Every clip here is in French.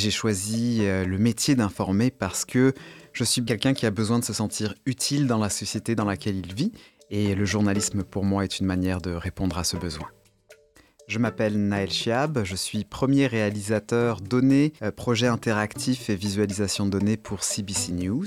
J'ai choisi euh, le métier d'informer parce que je suis quelqu'un qui a besoin de se sentir utile dans la société dans laquelle il vit et le journalisme pour moi est une manière de répondre à ce besoin. Je m'appelle Naël Chiab, je suis premier réalisateur données, euh, projet interactif et visualisation de données pour CBC News.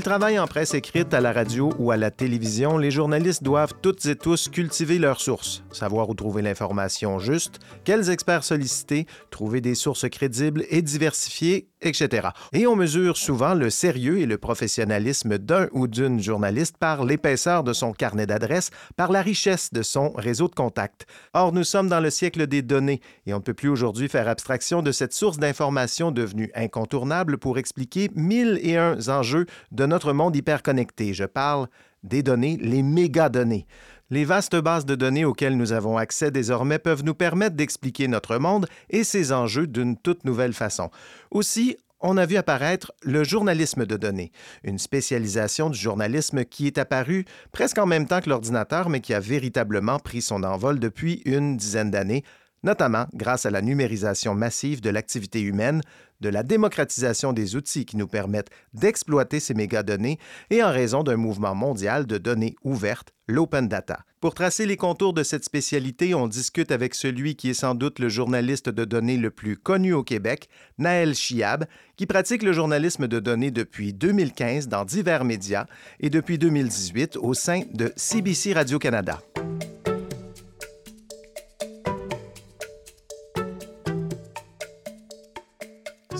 Qu'ils travaillent en presse écrite, à la radio ou à la télévision, les journalistes doivent toutes et tous cultiver leurs sources, savoir où trouver l'information juste, quels experts solliciter, trouver des sources crédibles et diversifiées, etc. Et on mesure souvent le sérieux et le professionnalisme d'un ou d'une journaliste par l'épaisseur de son carnet d'adresses, par la richesse de son réseau de contacts. Or, nous sommes dans le siècle des données et on ne peut plus aujourd'hui faire abstraction de cette source d'information devenue incontournable pour expliquer mille et un enjeux de notre monde hyperconnecté. Je parle des données, les mégadonnées. Les vastes bases de données auxquelles nous avons accès désormais peuvent nous permettre d'expliquer notre monde et ses enjeux d'une toute nouvelle façon. Aussi, on a vu apparaître le journalisme de données, une spécialisation du journalisme qui est apparue presque en même temps que l'ordinateur, mais qui a véritablement pris son envol depuis une dizaine d'années, notamment grâce à la numérisation massive de l'activité humaine, de la démocratisation des outils qui nous permettent d'exploiter ces mégadonnées et en raison d'un mouvement mondial de données ouvertes, l'open data. Pour tracer les contours de cette spécialité, on discute avec celui qui est sans doute le journaliste de données le plus connu au Québec, Naël Chiab, qui pratique le journalisme de données depuis 2015 dans divers médias et depuis 2018 au sein de CBC Radio-Canada.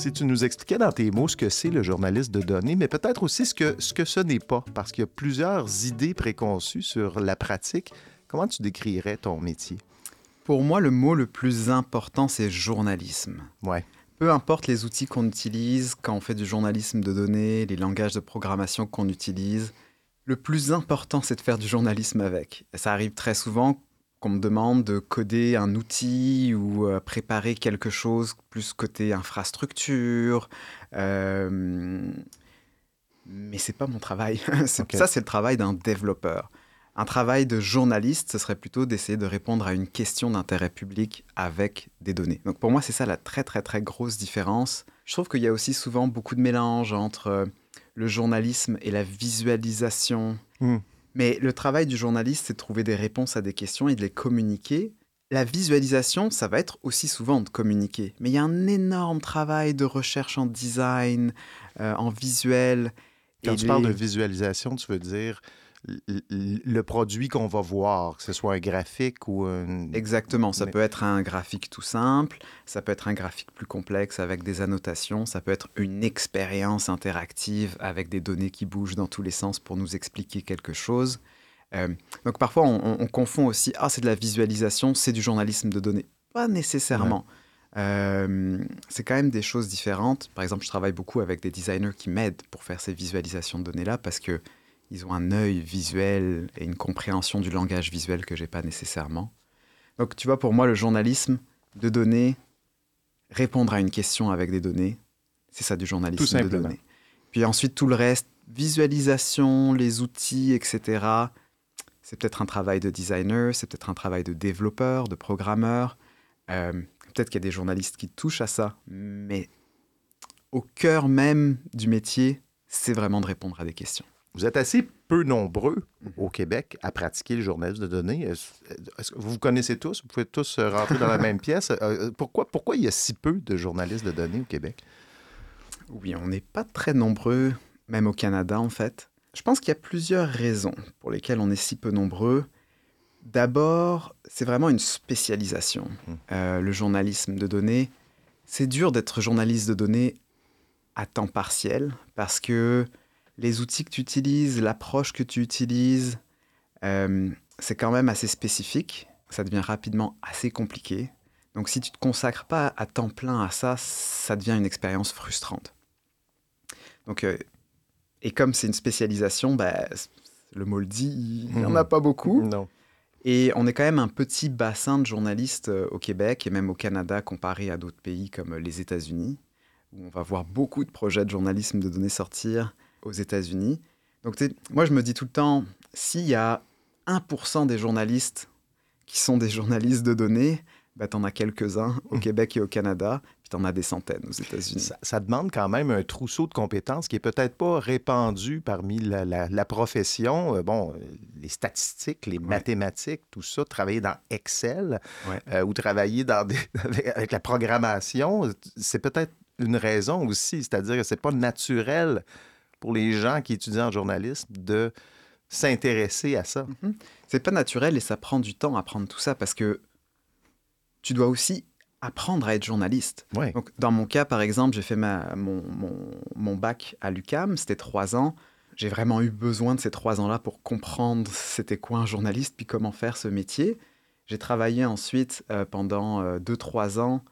Si tu nous expliquais dans tes mots ce que c'est le journaliste de données, mais peut-être aussi ce que ce, que ce n'est pas, parce qu'il y a plusieurs idées préconçues sur la pratique. Comment tu décrirais ton métier? Pour moi, le mot le plus important, c'est journalisme. Ouais. Peu importe les outils qu'on utilise quand on fait du journalisme de données, les langages de programmation qu'on utilise, le plus important, c'est de faire du journalisme avec. Ça arrive très souvent qu'on me demande de coder un outil ou euh, préparer quelque chose plus côté infrastructure. Euh, mais c'est pas mon travail. Ça, c'est le travail d'un développeur. Un travail de journaliste, ce serait plutôt d'essayer de répondre à une question d'intérêt public avec des données. Donc pour moi, c'est ça la très très très grosse différence. Je trouve qu'il y a aussi souvent beaucoup de mélange entre euh, le journalisme et la visualisation. Hmm. Mais le travail du journaliste, c'est de trouver des réponses à des questions et de les communiquer. La visualisation, ça va être aussi souvent de communiquer. Mais il y a un énorme travail de recherche en design, euh, en visuel. Quand tu parles de visualisation, tu veux dire le produit qu'on va voir, que ce soit un graphique ou un... Exactement, ça peut être un graphique tout simple, ça peut être un graphique plus complexe avec des annotations, ça peut être une expérience interactive avec des données qui bougent dans tous les sens pour nous expliquer quelque chose. Euh, donc parfois on, confond aussi, ah c'est de la visualisation, c'est du journalisme de données. Pas nécessairement. Euh, c'est quand même des choses différentes. Par exemple, je travaille beaucoup avec des designers qui m'aident pour faire ces visualisations de données-là parce que ils ont un œil visuel et une compréhension du langage visuel que j'ai pas nécessairement. Donc tu vois, pour moi, le journalisme de données, répondre à une question avec des données, c'est ça du journalisme de données. Puis ensuite, tout le reste, visualisation, les outils, etc., c'est peut-être un travail de designer, c'est peut-être un travail de développeur, de programmeur. Euh, peut-être qu'il y a des journalistes qui touchent à ça, mais au cœur même du métier, c'est vraiment de répondre à des questions. Vous êtes assez peu nombreux au Québec à pratiquer le journalisme de données. Est-ce que vous vous connaissez tous? Vous pouvez tous rentrer dans la même pièce. Euh, pourquoi, pourquoi il y a si peu de journalistes de données au Québec? Oui, on n'est pas très nombreux, même au Canada en fait. Je pense qu'il y a plusieurs raisons pour lesquelles on est si peu nombreux. D'abord, c'est vraiment une spécialisation. Euh, le journalisme de données, c'est dur d'être journaliste de données à temps partiel parce que les outils que tu utilises, l'approche que tu utilises, euh, c'est quand même assez spécifique. Ça devient rapidement assez compliqué. Donc si tu ne te consacres pas à temps plein à ça, ça devient une expérience frustrante. Donc, euh, et comme c'est une spécialisation, bah, le mot le dit, il n'y en a pas beaucoup. Non. Et on est quand même un petit bassin de journalistes euh, au Québec et même au Canada comparé à d'autres pays comme les États-Unis, où on va voir beaucoup de projets de journalisme de données sortir aux États-Unis. Donc, moi, je me dis tout le temps, s'il y a 1% des journalistes qui sont des journalistes de données, bah, tu en as quelques-uns au mmh. Québec et au Canada, puis tu en as des centaines aux États-Unis. Ça, demande quand même un trousseau de compétences qui est peut-être pas répandu parmi la, profession. Euh, bon, les statistiques, les mathématiques, tout ça, travailler dans Excel euh, ou travailler dans avec, la programmation, c'est peut-être une raison aussi, c'est-à-dire que c'est pas naturel pour les gens qui étudient en journalisme de s'intéresser à ça. Mm-hmm. C'est pas naturel et ça prend du temps à apprendre tout ça parce que tu dois aussi apprendre à être journaliste. Donc, dans mon cas, par exemple, j'ai fait ma, mon, mon, bac à l'UCAM, c'était trois ans. J'ai vraiment eu besoin de ces trois ans-là pour comprendre c'était quoi un journaliste, puis comment faire ce métier. J'ai travaillé ensuite euh, pendant euh, deux, trois ans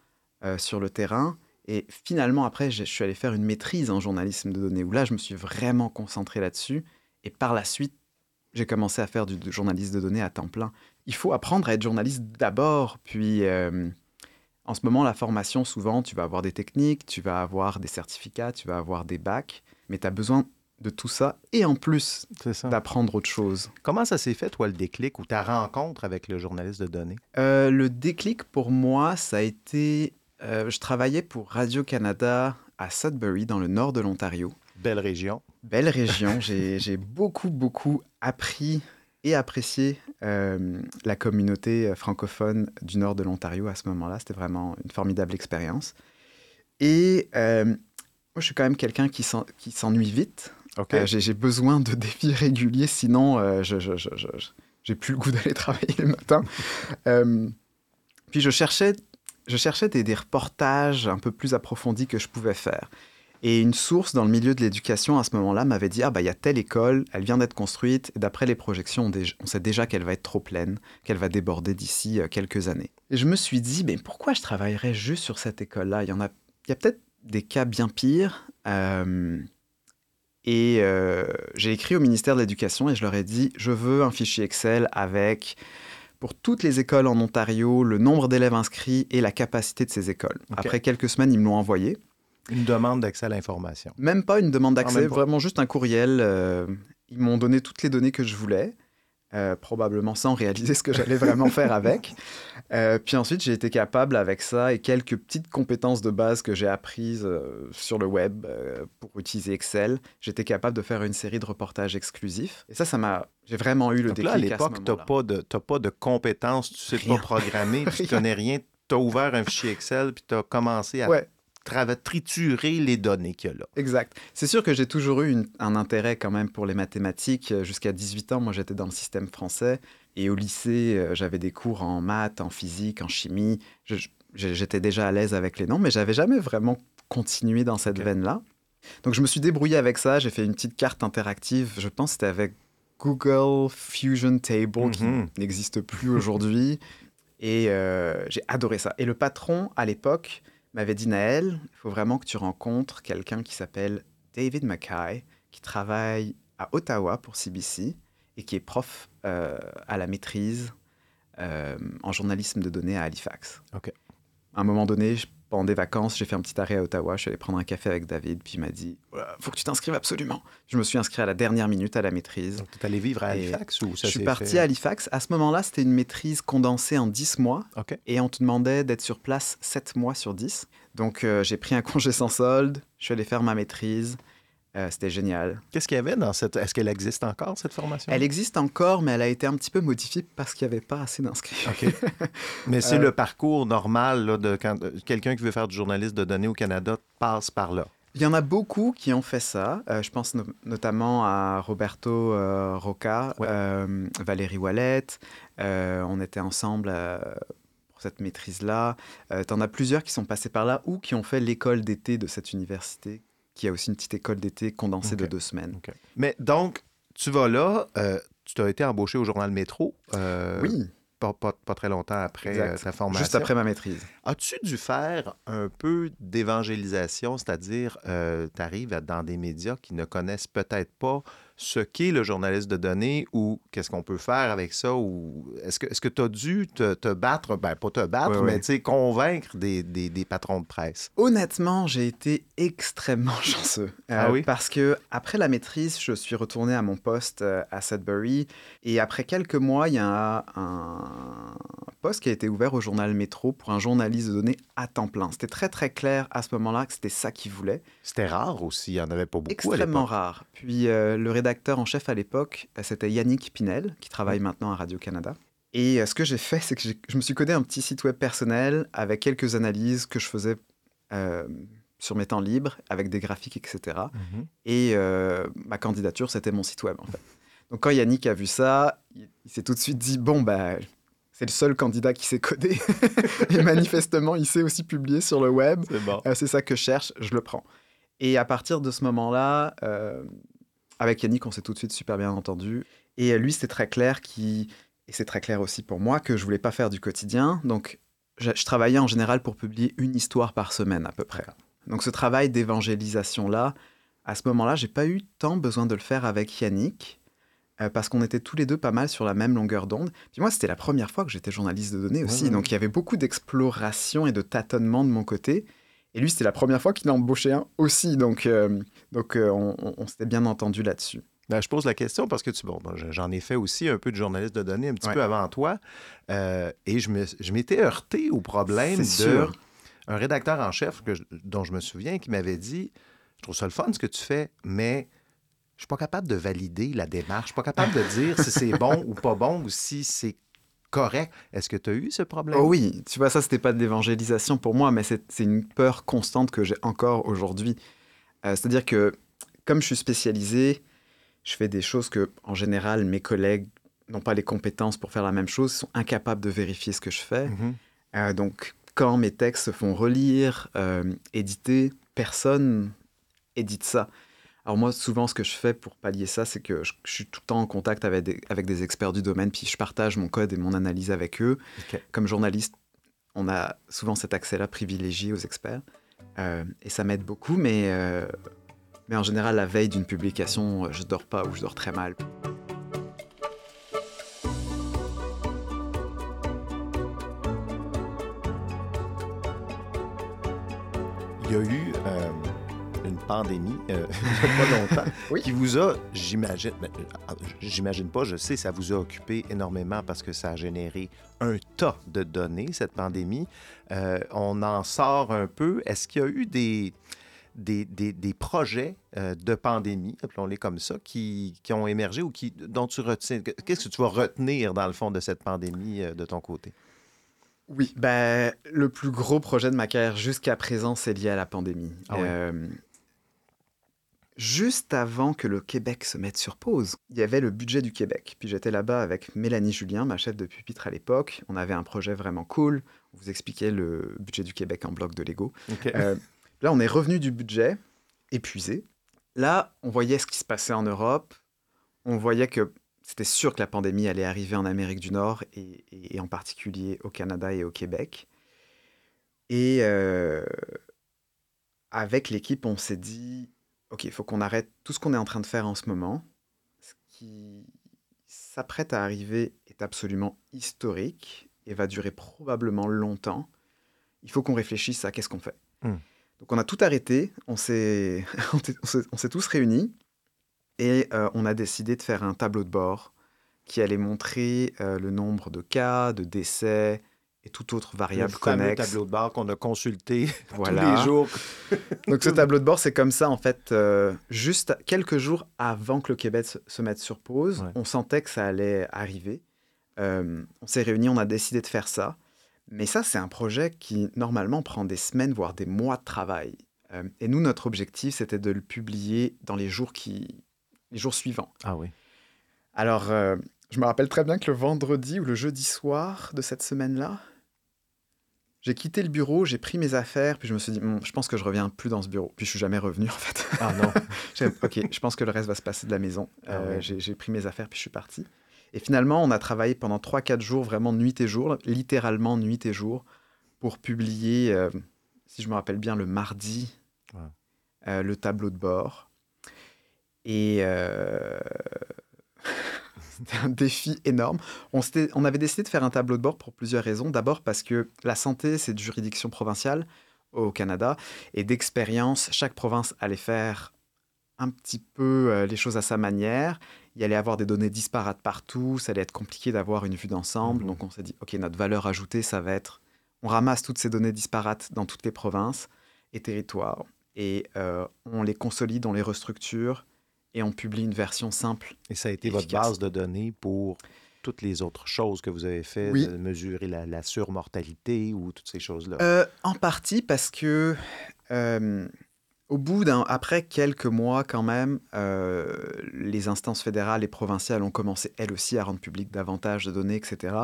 euh, sur le terrain. Et finalement, après, je suis allé faire une maîtrise en journalisme de données, où là, je me suis vraiment concentré là-dessus. Et par la suite, j'ai commencé à faire du journalisme de données à temps plein. Il faut apprendre à être journaliste d'abord, puis euh, en ce moment, la formation, souvent, tu vas avoir des techniques, tu vas avoir des certificats, tu vas avoir des bacs, mais tu as besoin de tout ça et en plus d'apprendre autre chose. Comment ça s'est fait, toi, le déclic ou ta rencontre avec le journaliste de données? Euh, le déclic, pour moi, ça a été... Euh, je travaillais pour Radio-Canada à Sudbury, dans le nord de l'Ontario. Belle région. Belle région. J'ai beaucoup, beaucoup appris et apprécié euh, la communauté francophone du nord de l'Ontario à ce moment-là. C'était vraiment une formidable expérience. Et euh, moi, je suis quand même quelqu'un qui s'ennuie vite. Euh, j'ai besoin de défis réguliers, sinon je j'ai plus le goût d'aller travailler le matin. puis je cherchais, je cherchais des, reportages un peu plus approfondis que je pouvais faire. Et une source dans le milieu de l'éducation à ce moment-là m'avait dit Ah, bah, il y a telle école, elle vient d'être construite, et d'après les projections, on, sait déjà qu'elle va être trop pleine, qu'elle va déborder d'ici euh, quelques années. Je me suis dit Mais pourquoi je travaillerais juste sur cette école-là? Il y, en a, a peut-être des cas bien pires. Euh, et euh, j'ai écrit au ministère de l'Éducation et je leur ai dit Je veux un fichier Excel avec pour toutes les écoles en Ontario, le nombre d'élèves inscrits et la capacité de ces écoles. Après quelques semaines, ils me l'ont envoyé. Une demande d'accès à l'information. Même pas une demande d'accès, vraiment juste un courriel. Euh, ils m'ont donné toutes les données que je voulais. Euh, probablement sans réaliser ce que j'allais vraiment faire avec. Euh, puis ensuite, j'ai été capable avec ça et quelques petites compétences de base que j'ai apprises sur le web pour utiliser Excel, j'étais capable de faire une série de reportages exclusifs. Et ça, ça m'a, j'ai vraiment eu le déclic. Là, à l'époque, tu n'as pas de, pas de compétences, tu sais pas programmer, tu connais rien. Tu as ouvert un fichier Excel puis tu as commencé à ouais triturer les données qu'il y a là. Exact. C'est sûr que j'ai toujours eu un intérêt quand même pour les mathématiques. Jusqu'à 18 ans, moi j'étais dans le système français et au lycée, euh, j'avais des cours en maths, en physique, en chimie. J'étais déjà à l'aise avec les noms, mais j'avais jamais vraiment continué dans cette veine-là. Donc je me suis débrouillé avec ça, j'ai fait une petite carte interactive, je pense que c'était avec Google Fusion Table, qui mhm. n'existe plus aujourd'hui. Et euh, j'ai adoré ça. Et le patron, à l'époque, m'avait dit Naël, il faut vraiment que tu rencontres quelqu'un qui s'appelle David Mackay, qui travaille à Ottawa pour CBC et qui est prof euh, à la maîtrise euh, en journalisme de données à Halifax. À un moment donné, pendant des vacances, j'ai fait un petit arrêt à Ottawa. Je suis allé prendre un café avec David, puis il m'a dit faut que tu t'inscrives absolument. Je me suis inscrit à la dernière minute à la maîtrise. Donc, tu es allé vivre à Halifax ou ça Je suis parti à Halifax. À ce moment-là, c'était une maîtrise condensée en 10 mois. Et on te demandait d'être sur place 7 mois sur 10. Donc, euh, j'ai pris un congé sans solde. Je suis allé faire ma maîtrise. Euh, c'était génial. Qu'est-ce qu'il y avait dans cette... Est-ce qu'elle existe encore, cette formation? Elle existe encore, mais elle a été un petit peu modifiée parce qu'il n'y avait pas assez d'inscrits. mais c'est euh, le parcours normal de quand quelqu'un qui veut faire du journaliste de données au Canada passe par là. Il y en a beaucoup qui ont fait ça. Euh, je pense notamment à Roberto Roca, Valérie Wallet. on était ensemble pour cette maîtrise-là. tu en as plusieurs qui sont passés par là ou qui ont fait l'école d'été de cette université qui a aussi une petite école d'été condensée de deux semaines. Mais donc, tu vas là, euh, tu as été embauché au journal Métro. Euh, oui. Pas, pas, très longtemps après euh, ta formation. Juste après ma maîtrise. As-tu dû faire un peu d'évangélisation, c'est-à-dire tu arrives dans des médias qui ne connaissent peut-être pas ce qu'est le journaliste de données ou qu'est-ce qu'on peut faire avec ça? Ou est-ce que tu as dû te, battre, ben pas te battre, mais convaincre des, des, patrons de presse? Honnêtement, j'ai été extrêmement chanceux. ah oui? Parce que après la maîtrise, je suis retourné à mon poste à Sudbury et après quelques mois, il y a un poste qui a été ouvert au journal Métro pour un journaliste de données à temps plein. C'était très très clair à ce moment-là que c'était ça qu'il voulait. C'était rare aussi, il n'y en avait pas beaucoup. Extrêmement rare. Puis euh, le rédacteur en chef à l'époque, euh, c'était Yannick Pinel, qui travaille maintenant à Radio-Canada. Et euh, ce que j'ai fait, c'est que je me suis codé un petit site web personnel avec quelques analyses que je faisais sur mes temps libres, avec des graphiques, etc. Et mhm. ma candidature, c'était mon site web, en fait. Donc quand Yannick a vu ça, il, s'est tout de suite dit, bon, bah, c'est le seul candidat qui s'est codé. et manifestement, il s'est aussi publié sur le web. C'est ça que je cherche, je le prends. Et à partir de ce moment-là, euh, avec Yannick, on s'est tout de suite super bien entendu. Et lui, c'était très clair qui et c'est très clair aussi pour moi que je voulais pas faire du quotidien. Donc, je, travaillais en général pour publier une histoire par semaine à peu près. Donc, ce travail d'évangélisation-là, à ce moment-là, j'ai pas eu tant besoin de le faire avec Yannick. Euh, parce qu'on était tous les deux pas mal sur la même longueur d'onde. Puis moi, c'était la première fois que j'étais journaliste de données aussi, donc il y avait beaucoup d'exploration et de tâtonnement de mon côté. Et lui, c'était la première fois qu'il embauchait un aussi. Donc, euh, donc euh, on, s'était bien entendu là-dessus. Ben, je pose la question parce que tu, bon, j'en ai fait aussi un peu de journaliste de données un petit peu avant toi. Euh, et je, je m'étais heurté au problème de un rédacteur en chef que dont je me souviens qui m'avait dit Je trouve ça le fun ce que tu fais, mais je suis pas capable de valider la démarche. Je suis pas capable de dire si c'est bon ou pas bon ou si c'est correct. Est-ce que tu as eu ce problème? Oh oui, tu vois, ça, c'était pas de l'évangélisation pour moi, mais c'est une peur constante que j'ai encore aujourd'hui. Euh, c'est-à-dire que, comme je suis spécialisé, je fais des choses que, en général, mes collègues n'ont pas les compétences pour faire la même chose, sont incapables de vérifier ce que je fais. Mm-hmm. Euh, donc, quand mes textes se font relire, euh, éditer, personne édite ça. Alors moi, souvent, ce que je fais pour pallier ça, c'est que je, suis tout le temps en contact avec des, avec des, experts du domaine, puis je partage mon code et mon analyse avec eux. Comme journaliste, on a souvent cet accès-là privilégié aux experts, euh, et ça m'aide beaucoup, mais, euh, mais en général, la veille d'une publication, je dors pas ou je dors très mal. Il y a eu euh, pandémie, euh, il n'y a pas longtemps, qui vous a, j'imagine, ben, euh, j'imagine pas, je sais, ça vous a occupé énormément parce que ça a généré un tas de données, cette pandémie. Euh, on en sort un peu. Est-ce qu'il y a eu des, des, des, projets de pandémie, appelons-les comme ça, qui, qui, ont émergé ou qui, dont tu retiens? Qu'est-ce que tu vas retenir, dans le fond, de cette pandémie de ton côté? Oui, ben, le plus gros projet de ma carrière jusqu'à présent, c'est lié à la pandémie. Ah juste avant que le Québec se mette sur pause, il y avait le budget du Québec. Puis j'étais là-bas avec Mélanie Julien, ma chef de pupitre à l'époque. On avait un projet vraiment cool. On vous expliquait le budget du Québec en bloc de Lego. Euh, là, on est revenu du budget, épuisé. Là, on voyait ce qui se passait en Europe. On voyait que c'était sûr que la pandémie allait arriver en Amérique du Nord et, en particulier au Canada et au Québec. Et euh, avec l'équipe, on s'est dit, OK, il faut qu'on arrête tout ce qu'on est en train de faire en ce moment. Ce qui s'apprête à arriver est absolument historique et va durer probablement longtemps. Il faut qu'on réfléchisse à qu'est-ce qu'on fait. Hmm. Donc on a tout arrêté, on s'est tous réunis et euh, on a décidé de faire un tableau de bord qui allait montrer euh, le nombre de cas, de décès, et toute autre variable le connexe. tableau de bord qu'on a consulté voilà. tous les jours. Donc ce tableau de bord, c'est comme ça, en fait, euh, juste quelques jours avant que le Québec se, mette sur pause, on sentait que ça allait arriver. Euh, on s'est réunis, on a décidé de faire ça. Mais ça, c'est un projet qui, normalement, prend des semaines, voire des mois de travail. Euh, et nous, notre objectif, c'était de le publier dans les jours, qui... les jours suivants. Ah oui. Alors, je me rappelle très bien que le vendredi ou le jeudi soir de cette semaine-là, j'ai quitté le bureau, j'ai pris mes affaires, puis je me suis dit, je pense que je reviens plus dans ce bureau. Puis je suis jamais revenu en fait. Ah non. ok, je pense que le reste va se passer de la maison. Ah euh, j'ai pris mes affaires, puis je suis parti. Et finalement, on a travaillé pendant 3-4 jours, vraiment nuit et jour, littéralement nuit et jour, pour publier, euh, si je me rappelle bien, le mardi, euh, le tableau de bord. Et c'était un défi énorme. On, on, avait décidé de faire un tableau de bord pour plusieurs raisons. D'abord parce que la santé, c'est de juridiction provinciale au Canada. Et d'expérience, chaque province allait faire un petit peu euh, les choses à sa manière. Il allait avoir des données disparates partout. Ça allait être compliqué d'avoir une vue d'ensemble. Mmh Donc on s'est dit, OK, notre valeur ajoutée, ça va être, on ramasse toutes ces données disparates dans toutes les provinces et territoires. Et euh, on les consolide, on les restructure et on publie une version simple. Et ça a été votre base de données pour toutes les autres choses que vous avez fait, mesurer la, surmortalité ou toutes ces choses-là? Euh, en partie parce que euh, au bout d'un, après quelques mois quand même, euh, les instances fédérales et provinciales ont commencé elles aussi à rendre public davantage de données, etc.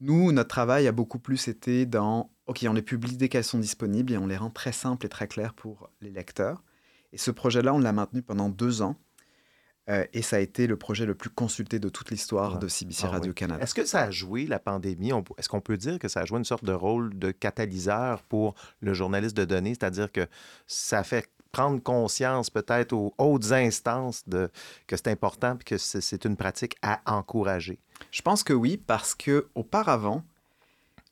Nous, notre travail a beaucoup plus été dans, ok, on les publie dès qu'elles sont disponibles et on les rend très simples et très claires pour les lecteurs. Et ce projet-là, on l'a maintenu pendant deux ans. Euh, et ça a été le projet le plus consulté de toute l'histoire de CBC ah Radio-Canada. Est-ce que ça a joué, la pandémie, est-ce qu'on peut dire que ça a joué une sorte de rôle de catalyseur pour le journaliste de données, c'est-à-dire que ça fait prendre conscience peut-être aux hautes instances de, que c'est important et que c'est une pratique à encourager? Je pense que oui, parce que auparavant,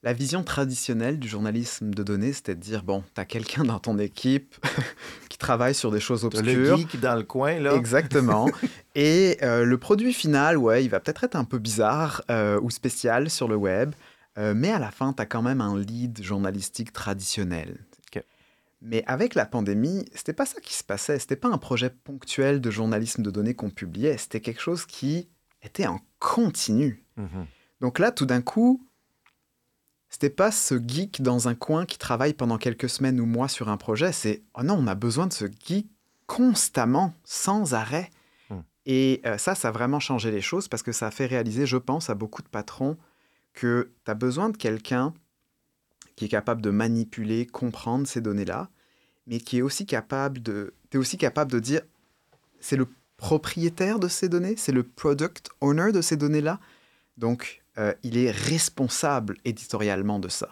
la vision traditionnelle du journalisme de données, c'était de dire bon, tu as quelqu'un dans ton équipe qui travaille sur des choses obscures. Le geek dans le coin, là. Exactement. Et euh, le produit final, ouais, il va peut-être être un peu bizarre euh, ou spécial sur le web, euh, mais à la fin, tu as quand même un lead journalistique traditionnel. Mais avec la pandémie, c'était pas ça qui se passait. C'était pas un projet ponctuel de journalisme de données qu'on publiait. C'était quelque chose qui était en continu. Mhm. Donc là, tout d'un coup, c'était pas ce geek dans un coin qui travaille pendant quelques semaines ou mois sur un projet, c'est oh non, on a besoin de ce geek constamment, sans arrêt. Hmm. Et euh, ça, ça a vraiment changé les choses parce que ça a fait réaliser, je pense, à beaucoup de patrons que tu as besoin de quelqu'un qui est capable de manipuler, comprendre ces données-là, mais qui est aussi capable de, es aussi capable de dire, c'est le propriétaire de ces données, c'est le product owner de ces données-là. Donc, euh, il est responsable éditorialement de ça.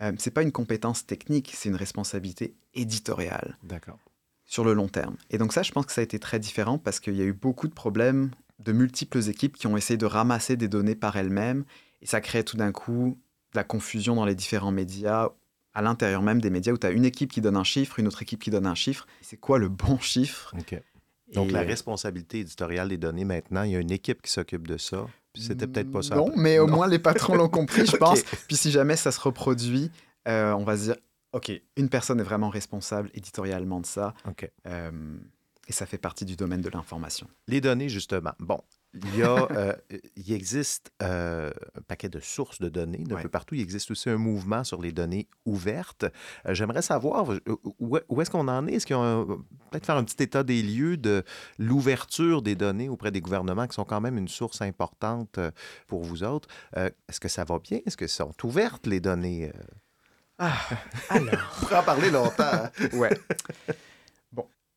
Euh, ce n'est pas une compétence technique, c'est une responsabilité éditoriale. D'accord. Sur le long terme. Et donc ça, je pense que ça a été très différent parce qu'il y a eu beaucoup de problèmes de multiples équipes qui ont essayé de ramasser des données par elles-mêmes. Et ça crée tout d'un coup de la confusion dans les différents médias, à l'intérieur même des médias, où tu as une équipe qui donne un chiffre, une autre équipe qui donne un chiffre. C'est quoi le bon chiffre? Donc la responsabilité éditoriale des données maintenant, il y a une équipe qui s'occupe de ça. C'était peut-être pas ça. Non, mais au moins les patrons l'ont compris, je pense. Puis si jamais ça se reproduit, euh, on va se dire, OK, une personne est vraiment responsable éditorialement de ça. OK. Euh, et ça fait partie du domaine de l'information. Les données, justement. Bon, il, y a, euh, il existe euh, un paquet de sources de données de peu partout. Il existe aussi un mouvement sur les données ouvertes. Euh, j'aimerais savoir où, est-ce qu'on en est? Est-ce qu'il y a peut-être faire un petit état des lieux de l'ouverture des données auprès des gouvernements qui sont quand même une source importante pour vous autres? est-ce que ça va bien? Est-ce que sont ouvertes les données? Ah, alors. On pourrait en parler longtemps. Hein? ouais.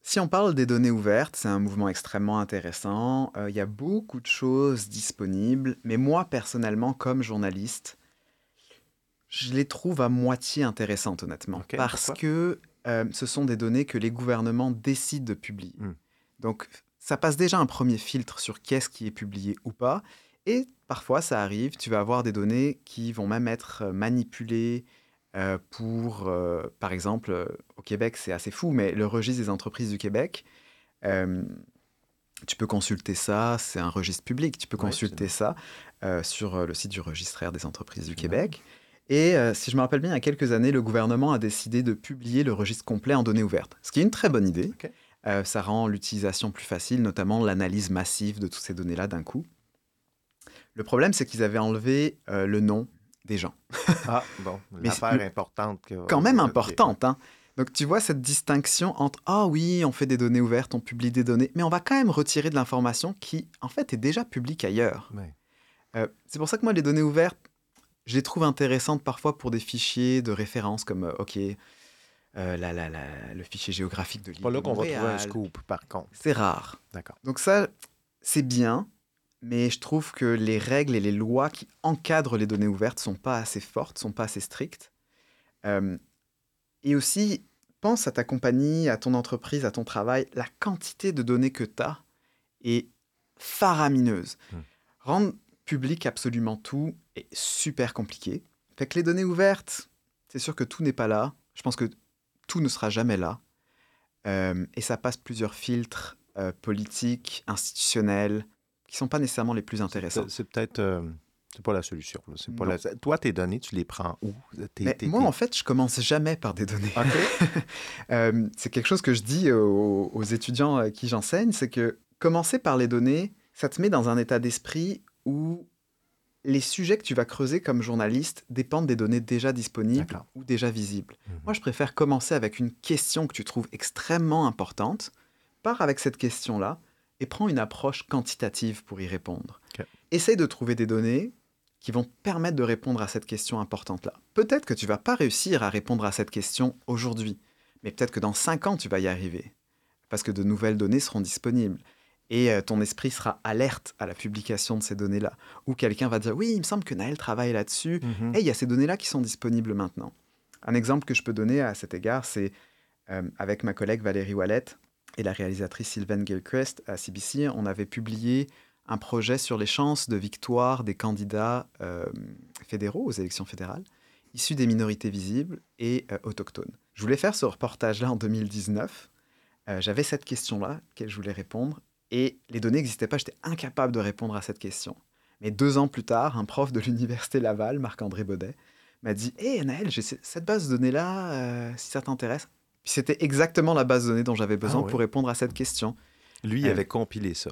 Si on parle des données ouvertes, c'est un mouvement extrêmement intéressant. Euh, il y a beaucoup de choses disponibles, mais moi personnellement, comme journaliste, je les trouve à moitié intéressantes, honnêtement, parce que euh, ce sont des données que les gouvernements décident de publier. Hmm. Donc, ça passe déjà un premier filtre sur qu'est-ce qui est publié ou pas. Et parfois, ça arrive, tu vas avoir des données qui vont même être euh, manipulées, euh, pour, euh, par exemple, euh, au Québec, c'est assez fou, mais le registre des entreprises du Québec, tu peux consulter ça, c'est un registre public, tu peux consulter ça sur le site du registraire des entreprises du Québec. Et si je me rappelle bien, il y a quelques années, le gouvernement a décidé de publier le registre complet en données ouvertes, ce qui est une très bonne idée. ça rend l'utilisation plus facile, notamment l'analyse massive de toutes ces données-là d'un coup. Le problème, c'est qu'ils avaient enlevé le nom des gens. ah, bon, l'affaire importante. Quand même importante, hein. Donc tu vois cette distinction entre ah oui, on fait des données ouvertes, on publie des données, mais on va quand même retirer de l'information qui en fait est déjà publique ailleurs. Euh, c'est pour ça que moi les données ouvertes, je les trouve intéressantes parfois pour des fichiers de référence comme euh, ok euh, la, la, le fichier géographique de l'île. Pas là qu'on va trouver un scoop par contre. C'est rare. D'accord. Donc ça c'est bien, mais je trouve que les règles et les lois qui encadrent les données ouvertes sont pas assez fortes, sont pas assez strictes. Euh, et aussi, pense à ta compagnie, à ton entreprise, à ton travail, la quantité de données que tu as est faramineuse. Hmm. Rendre public absolument tout est super compliqué. Fait que les données ouvertes, c'est sûr que tout n'est pas là. Je pense que tout ne sera jamais là. Euh, et ça passe plusieurs filtres euh, politiques, institutionnels, qui sont pas nécessairement les plus intéressants. C'est- peut-être. euh, c'est pas la solution. pas la- Toi, tes données, tu les prends où? Mais moi, en fait, je commence jamais par des données. Euh, c'est quelque chose que je dis aux, aux étudiants à qui j'enseigne, c'est que commencer par les données, ça te met dans un état d'esprit où les sujets que tu vas creuser comme journaliste dépendent des données déjà disponibles ou déjà visibles. Mhm. Moi, je préfère commencer avec une question que tu trouves extrêmement importante, pars avec cette question-là et prends une approche quantitative pour y répondre. Essaye de trouver des données qui vont permettre de répondre à cette question importante-là. Peut-être que tu vas pas réussir à répondre à cette question aujourd'hui, mais peut-être que dans cinq ans, tu vas y arriver, parce que de nouvelles données seront disponibles. Et euh, ton esprit sera alerte à la publication de ces données-là. Ou quelqu'un va dire, oui, il me semble que Naël travaille là-dessus, Mhm. et il y a ces données-là qui sont disponibles maintenant. Un exemple que je peux donner à cet égard, c'est euh, avec ma collègue Valérie Wallet et la réalisatrice Sylvain Gilchrist à CBC, on avait publié un projet sur les chances de victoire des candidats euh, fédéraux aux élections fédérales, issus des minorités visibles et euh, autochtones. Je voulais faire ce reportage-là en 2019. Euh, J'avais cette question-là, laquelle je voulais répondre, et les données n'existaient pas, j'étais incapable de répondre à cette question. Mais deux ans plus tard, un prof de l'université Laval, Marc-André Baudet, m'a dit Hé Naël, j'ai ce- cette base de données-là, si ça t'intéresse. Puis c'était exactement la base de données dont j'avais besoin Ah ouais. pour répondre à cette question. Lui, il Euh, avait compilé ça.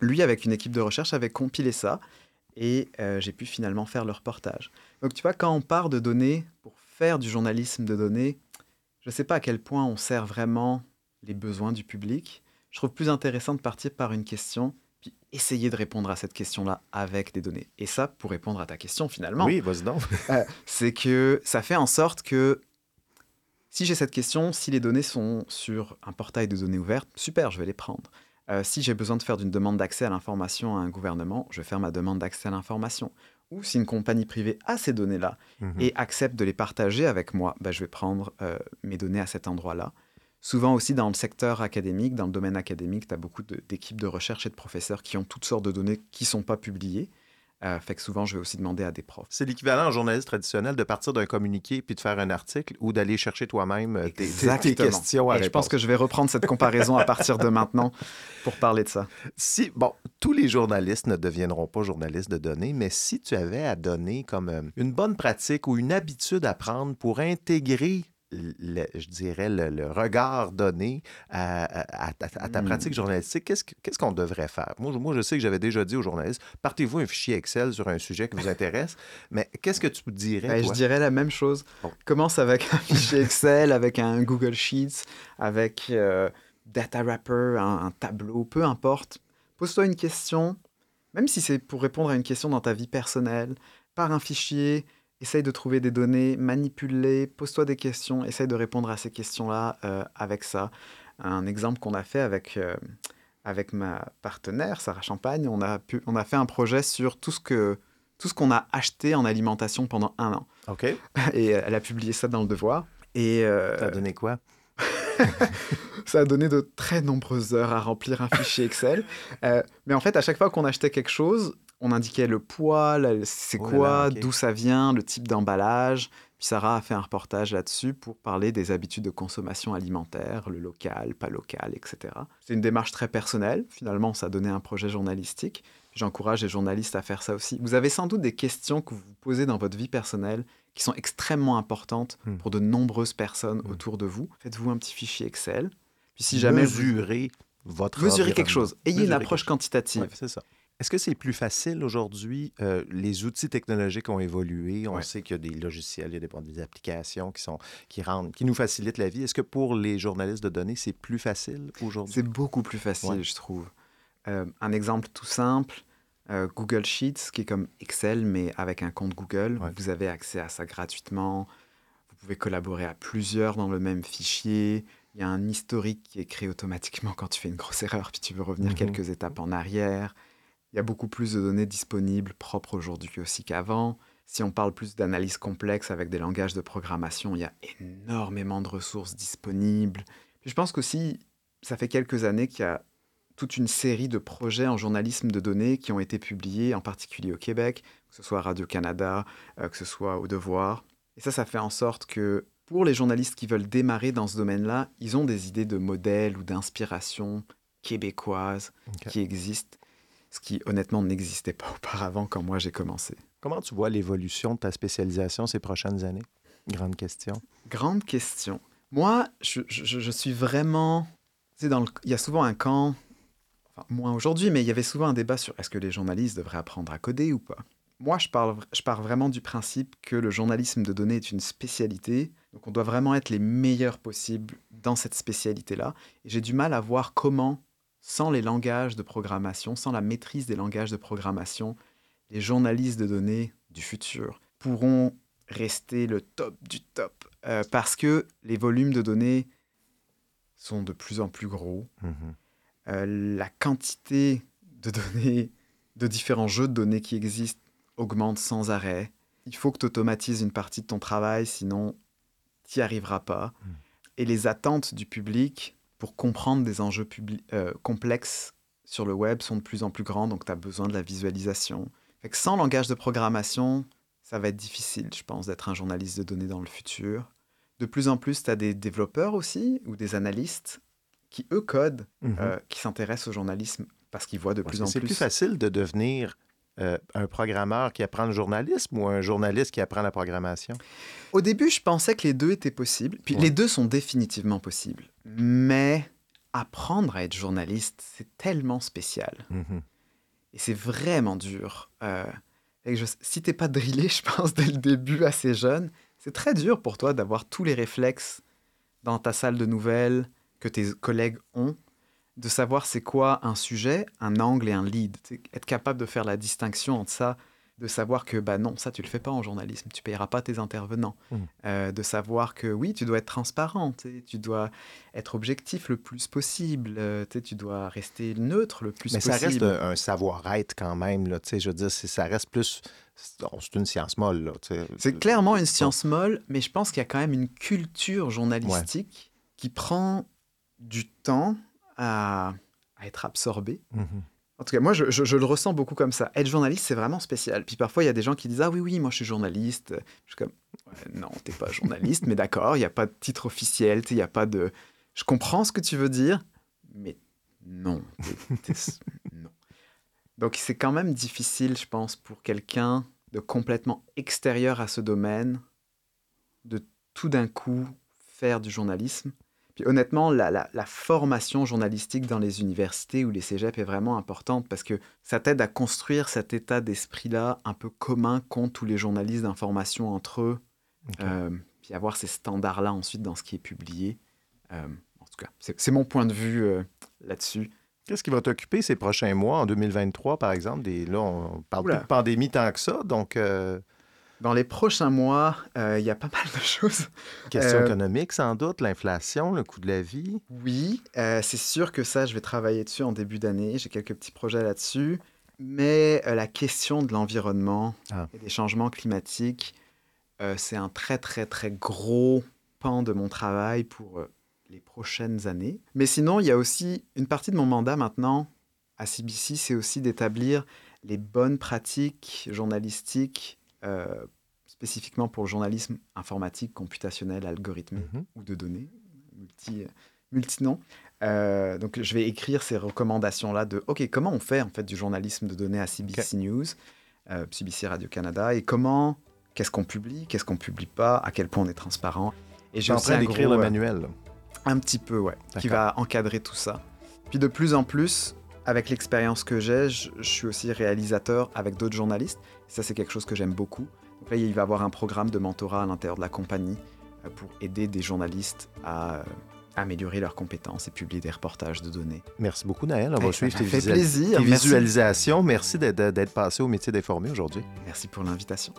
Lui, avec une équipe de recherche, avait compilé ça et euh, j'ai pu finalement faire le reportage. Donc tu vois, quand on part de données pour faire du journalisme de données, je ne sais pas à quel point on sert vraiment les besoins du public. Je trouve plus intéressant de partir par une question, puis essayer de répondre à cette question-là avec des données. Et ça, pour répondre à ta question finalement, Oui, euh, c'est que ça fait en sorte que si j'ai cette question, si les données sont sur un portail de données ouvertes, super, je vais les prendre. Euh, si j'ai besoin de faire d'une demande d'accès à l'information à un gouvernement, je vais faire ma demande d'accès à l'information. Ou si une compagnie privée a ces données-là Mhm. et accepte de les partager avec moi, bah, je vais prendre euh, mes données à cet endroit-là. Souvent aussi dans le secteur académique, dans le domaine académique, tu as beaucoup de- d'équipes de recherche et de professeurs qui ont toutes sortes de données qui ne sont pas publiées. Euh, fait que souvent, je vais aussi demander à des profs. C'est l'équivalent en journaliste traditionnel de partir d'un communiqué puis de faire un article ou d'aller chercher toi-même euh, tes, tes- questions à Et je pense que je vais reprendre cette comparaison à partir de maintenant pour parler de ça. Si, bon, tous les journalistes ne deviendront pas journalistes de données, mais si tu avais à donner comme euh, une bonne pratique ou une habitude à prendre pour intégrer, le- je dirais, le, le regard donné à, à- à ta- à ta Hmm. pratique journalistique, qu'est-ce que- qu'est-ce qu'on devrait faire? Moi, je- moi, je sais que j'avais déjà dit aux journalistes, partez-vous un fichier Excel sur un sujet qui vous intéresse, mais qu'est-ce que tu dirais, Ben, je dirais la même chose. Bon. Commence avec un fichier Excel, avec un Google Sheets, avec euh, Data Wrapper, un, un tableau, peu importe. Pose-toi une question, même si c'est pour répondre à une question dans ta vie personnelle, par un fichier, essaye de trouver des données, manipule-les, pose-toi des questions, essaye de répondre à ces questions-là euh, avec ça. Un exemple qu'on a fait avec, euh, avec ma partenaire, Sarah Champagne, on a, pu, on a fait un projet sur tout ce que tout ce qu'on a acheté en alimentation pendant un an. OK. Et elle a publié ça dans le Devoir. Et euh, Ça a donné quoi? ça a donné de très nombreuses heures à remplir un fichier Excel. Euh, mais en fait, à chaque fois qu'on achetait quelque chose, on indiquait le poids, c'est Oh quoi, d'où ça vient, le type d'emballage. Puis Sarah a fait un reportage là-dessus pour parler des habitudes de consommation alimentaire, le local, pas local, etc. C'est une démarche très personnelle. Finalement, ça a donné un projet journalistique. J'encourage les journalistes à faire ça aussi. Vous avez sans doute des questions que vous vous posez dans votre vie personnelle qui sont extrêmement importantes Hmm. pour de nombreuses personnes Hmm. autour de vous. Faites-vous un petit fichier Excel. Puis si jamais vous mesurer votre mesurez quelque chose, ayez une approche quantitative. Ouais, c'est ça. Est-ce que c'est plus facile aujourd'hui? Euh, les outils technologiques ont évolué? On Ouais. sait qu'il y a des logiciels, il y a des, bon, des applications qui, sont, qui, rendent, qui nous facilitent la vie. Est-ce que pour les journalistes de données, c'est plus facile aujourd'hui? C'est beaucoup plus facile, Ouais. je trouve. Euh, un exemple tout simple, euh, Google Sheets, qui est comme Excel, mais avec un compte Google. Ouais. Vous avez accès à ça gratuitement. Vous pouvez collaborer à plusieurs dans le même fichier. Il y a un historique qui est créé automatiquement quand tu fais une grosse erreur, puis tu veux revenir Mhm. quelques étapes en arrière. Il y a beaucoup plus de données disponibles, propres aujourd'hui aussi qu'avant. Si on parle plus d'analyse complexe avec des langages de programmation, il y a énormément de ressources disponibles. Puis je pense qu'aussi, ça fait quelques années qu'il y a toute une série de projets en journalisme de données qui ont été publiés, en particulier au Québec, que ce soit à Radio-Canada, euh, que ce soit au Devoir. Et ça, ça fait en sorte que pour les journalistes qui veulent démarrer dans ce domaine-là, ils ont des idées de modèles ou d'inspiration québécoises qui existent, ce qui honnêtement n'existait pas auparavant quand moi j'ai commencé. Comment tu vois l'évolution de ta spécialisation ces prochaines années? Grande question. Grande question. Moi, je, je, suis vraiment... Dans Il y a souvent un camp, enfin, moins aujourd'hui, mais il y avait souvent un débat sur est-ce que les journalistes devraient apprendre à coder ou pas. Moi, je, parle, je pars vraiment du principe que le journalisme de données est une spécialité, donc on doit vraiment être les meilleurs possibles dans cette spécialité-là. Et j'ai du mal à voir comment, sans les langages de programmation, sans la maîtrise des langages de programmation, les journalistes de données du futur pourront rester le top du top. Euh, parce que les volumes de données sont de plus en plus gros. Mhm. Euh, la quantité de données, de différents jeux de données qui existent augmente sans arrêt. Il faut que tu automatises une partie de ton travail, sinon tu n'y arriveras pas. Mhm. Et les attentes du public pour comprendre des enjeux euh, complexes sur le web sont de plus en plus grands, donc tu as besoin de la visualisation. sans langage de programmation, ça va être difficile, je pense, d'être un journaliste de données dans le futur. De plus en plus, tu as des développeurs aussi ou des analystes qui, eux, codent, mhm. euh, qui s'intéressent au journalisme parce qu'ils voient de plus en plus. C'est plus facile de devenir euh, un programmeur qui apprend le journalisme ou un journaliste qui apprend la programmation? Au début, je pensais que les deux étaient possibles. Puis les deux sont définitivement possibles. Mais apprendre à être journaliste, c'est tellement spécial. Mhm. Et c'est vraiment dur. Euh, et je, si t'es pas drillé, je pense, dès le début assez jeune, c'est très dur pour toi d'avoir tous les réflexes dans ta salle de nouvelles que tes collègues ont, de savoir c'est quoi un sujet, un angle et un lead. Être capable de faire la distinction entre ça de savoir que bah non, ça tu le fais pas en journalisme, tu payeras pas tes intervenants, mmh. euh, de savoir que oui, tu dois être transparent, tu dois être objectif le plus possible, euh, tu dois rester neutre le plus possible. Mais ça reste un savoir-être quand même, là, je veux dire, ça reste plus... C'est une science molle. C'est clairement une science molle, mais je pense qu'il y a quand même une culture journalistique qui prend du temps à, être absorbée. Mmh en tout cas, moi, je, le ressens beaucoup comme ça. Être journaliste, c'est vraiment spécial. Puis parfois, il y a des gens qui disent Ah oui, oui, moi, je suis journaliste. Je suis comme ouais, Non, t'es pas journaliste, mais d'accord, il n'y a pas de titre officiel, il n'y a pas de. Je comprends ce que tu veux dire, mais non. non. Donc, c'est quand même difficile, je pense, pour quelqu'un de complètement extérieur à ce domaine, de tout d'un coup faire du journalisme honnêtement, la, formation journalistique dans les universités ou les cégeps est vraiment importante parce que ça t'aide à construire cet état d'esprit-là un peu commun qu'ont tous les journalistes d'information entre eux, euh, puis avoir ces standards-là ensuite dans ce qui est publié. Euh, en tout cas, c'est mon point de vue euh, là-dessus. Qu'est-ce qui va t'occuper ces prochains mois, en 2023 par exemple? Des, là, on parle plus de pandémie tant que ça, donc... Dans les prochains mois, euh, il y a pas mal de choses. Question euh, économique, sans doute, l'inflation, le coût de la vie. Oui, euh, c'est sûr que ça, je vais travailler dessus en début d'année. J'ai quelques petits projets là-dessus. Mais la question de l'environnement ah. et des changements climatiques, c'est un très, très, très gros pan de mon travail pour les prochaines années. Mais sinon, il y a aussi une partie de mon mandat maintenant à CBC, c'est aussi d'établir les bonnes pratiques journalistiques euh, spécifiquement pour le journalisme informatique, computationnel, algorithmique mhm. ou de données, multi, multinom. Euh, donc, je vais écrire ces recommandations-là de OK, comment on fait en fait du journalisme de données à CBC News, euh, CBC Radio Canada, et comment, qu'est-ce qu'on publie, qu'est-ce qu'on publie pas, à quel point on est transparent. Et j'ai en train d'écrire le manuel. Un petit peu, ouais, qui va encadrer tout ça. Puis de plus en plus, avec l'expérience que j'ai, je, suis aussi réalisateur avec d'autres journalistes. Ça, c'est quelque chose que j'aime beaucoup. Il va y avoir un programme de mentorat à l'intérieur de la compagnie euh, pour aider des journalistes à euh, améliorer leurs compétences et publier des reportages de données. Merci beaucoup, Naël. On va suivre tes, plaisir. visualisations. Merci d'être passé au métier d'informer aujourd'hui. Merci pour l'invitation.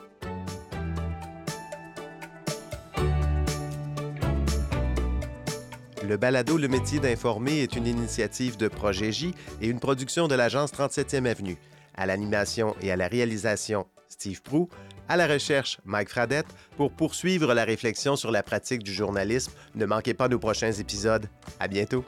Le balado Le métier d'informer est une initiative de Projet J et une production de l'agence 37e Avenue. À l'animation et à la réalisation, Steve Prou. À la recherche, Mike Fradette. Pour poursuivre la réflexion sur la pratique du journalisme, ne manquez pas nos prochains épisodes. À bientôt.